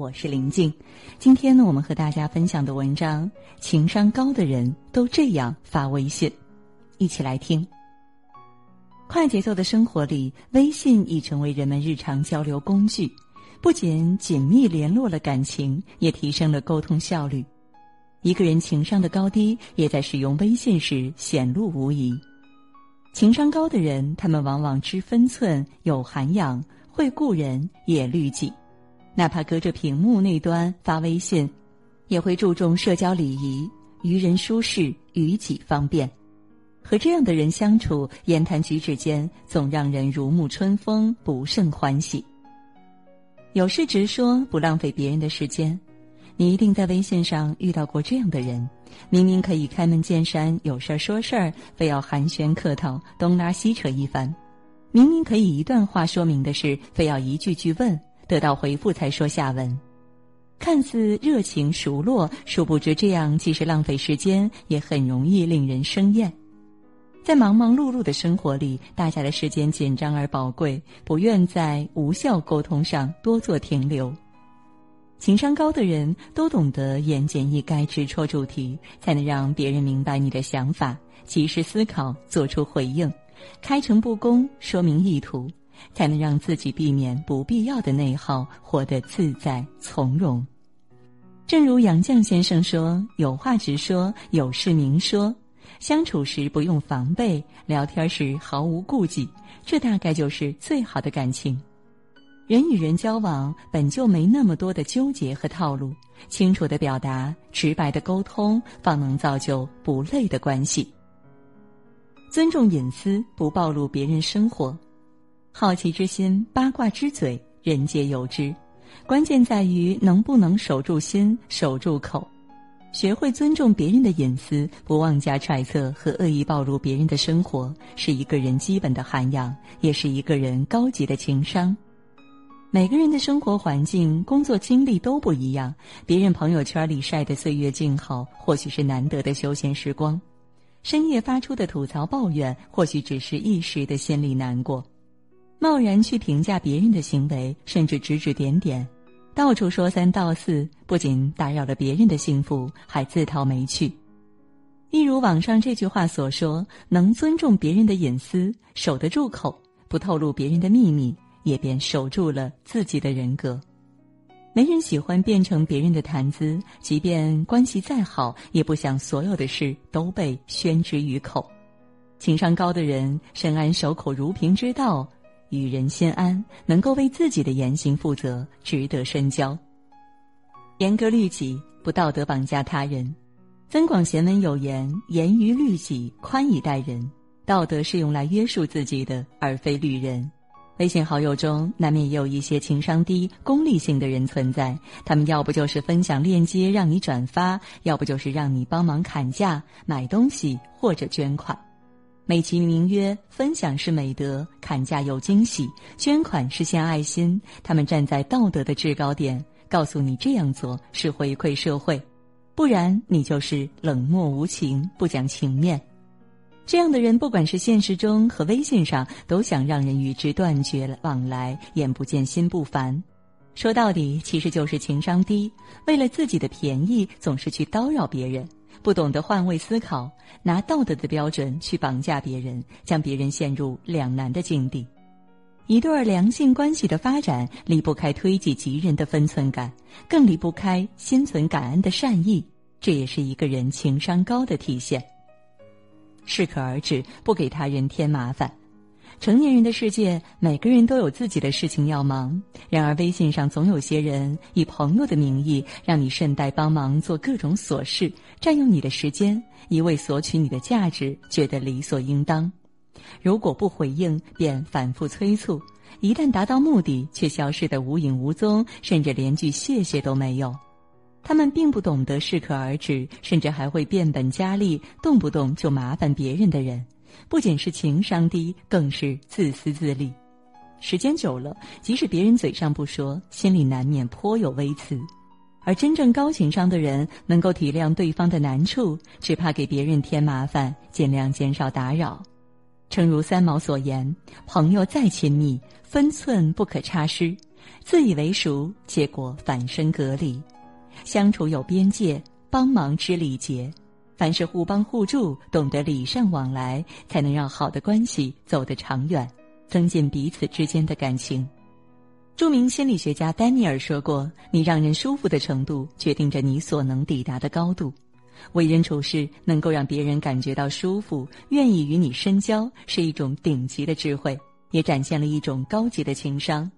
我是林静。今天呢，我们和大家分享的文章：情商高的人都这样发微信。一起来听。快节奏的生活里，微信已成为人们日常交流工具，不仅紧密联络了感情，也提升了沟通效率。一个人情商的高低，也在使用微信时显露无遗。情商高的人，他们往往知分寸、有涵养，会顾人，也虑己。哪怕隔着屏幕那端发微信，也会注重社交礼仪，于人舒适，于己方便。和这样的人相处，言谈举止间总让人如沐春风，不胜欢喜。有事直说，不浪费别人的时间。你一定在微信上遇到过这样的人：明明可以开门见山，有事儿说事儿，非要寒暄客套，东拉西扯一番；明明可以一段话说明的事，非要一句句问。得到回复才说下文，看似热情熟络，殊不知这样既是浪费时间，也很容易令人生厌。在忙忙碌碌的生活里，大家的时间紧张而宝贵，不愿在无效沟通上多做停留。情商高的人都懂得言简意赅，直戳主题，才能让别人明白你的想法，及时思考，做出回应，开诚布公，说明意图。才能让自己避免不必要的内耗，活得自在从容。正如杨绛先生说：“有话直说，有事明说，相处时不用防备，聊天时毫无顾忌，这大概就是最好的感情。”人与人交往本就没那么多的纠结和套路，清楚的表达、直白的沟通，方能造就不累的关系。尊重隐私，不暴露别人生活。好奇之心，八卦之嘴，人皆有之。关键在于能不能守住心，守住口，学会尊重别人的隐私，不妄加揣测和恶意暴露别人的生活，是一个人基本的涵养，也是一个人高级的情商。每个人的生活环境、工作经历都不一样，别人朋友圈里晒的岁月静好，或许是难得的休闲时光；深夜发出的吐槽抱怨，或许只是一时的心里难过。贸然去评价别人的行为，甚至指指点点，到处说三道四，不仅打扰了别人的幸福，还自讨没趣。一如网上这句话所说：“能尊重别人的隐私，守得住口，不透露别人的秘密，也便守住了自己的人格。”没人喜欢变成别人的谈资，即便关系再好，也不想所有的事都被宣之于口。情商高的人，深谙守口如瓶之道。与人心安，能够为自己的言行负责，值得深交。严格律己，不道德绑架他人。增广贤文有言：“严于律己，宽以待人。”道德是用来约束自己的，而非律人。微信好友中难免也有一些情商低、功利性的人存在，他们要不就是分享链接让你转发，要不就是让你帮忙砍价、买东西或者捐款。美其名曰分享是美德，砍价有惊喜，捐款是献爱心。他们站在道德的制高点，告诉你这样做是回馈社会，不然你就是冷漠无情，不讲情面。这样的人，不管是现实中和微信上，都想让人与之断绝往来，眼不见心不烦。说到底，其实就是情商低，为了自己的便宜，总是去叨扰别人。不懂得换位思考，拿道德的标准去绑架别人，将别人陷入两难的境地。一对良性关系的发展离不开推己及人的分寸感，更离不开心存感恩的善意。这也是一个人情商高的体现。适可而止，不给他人添麻烦。成年人的世界，每个人都有自己的事情要忙。然而，微信上总有些人以朋友的名义，让你顺带帮忙做各种琐事，占用你的时间，一味索取你的价值，觉得理所应当。如果不回应，便反复催促；一旦达到目的，却消失得无影无踪，甚至连句谢谢都没有。他们并不懂得适可而止，甚至还会变本加厉，动不动就麻烦别人的人。不仅是情商低，更是自私自利。时间久了，即使别人嘴上不说，心里难免颇有微词。而真正高情商的人，能够体谅对方的难处，只怕给别人添麻烦，尽量减少打扰。诚如三毛所言：“朋友再亲密，分寸不可差失；自以为熟，结果反身隔离。相处有边界，帮忙知礼节。凡是互帮互助，懂得礼尚往来，才能让好的关系走得长远，增进彼此之间的感情。”著名心理学家丹尼尔说过：“你让人舒服的程度，决定着你所能抵达的高度。”为人处事能够让别人感觉到舒服，愿意与你深交，是一种顶级的智慧，也展现了一种高级的情商。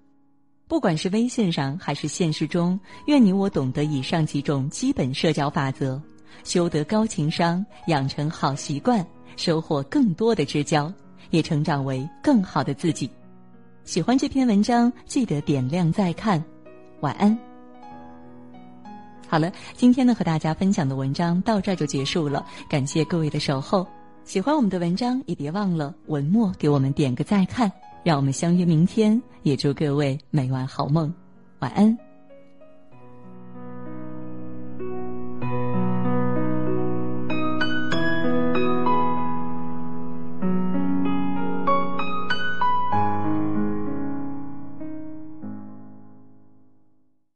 不管是微信上还是现实中，愿你我懂得以上几种基本社交法则，修得高情商，养成好习惯，收获更多的知交，也成长为更好的自己。喜欢这篇文章，记得点亮再看。晚安。好了，今天呢和大家分享的文章到这儿就结束了，感谢各位的守候。喜欢我们的文章，也别忘了文末给我们点个再看。让我们相约明天，也祝各位每晚好梦，晚安。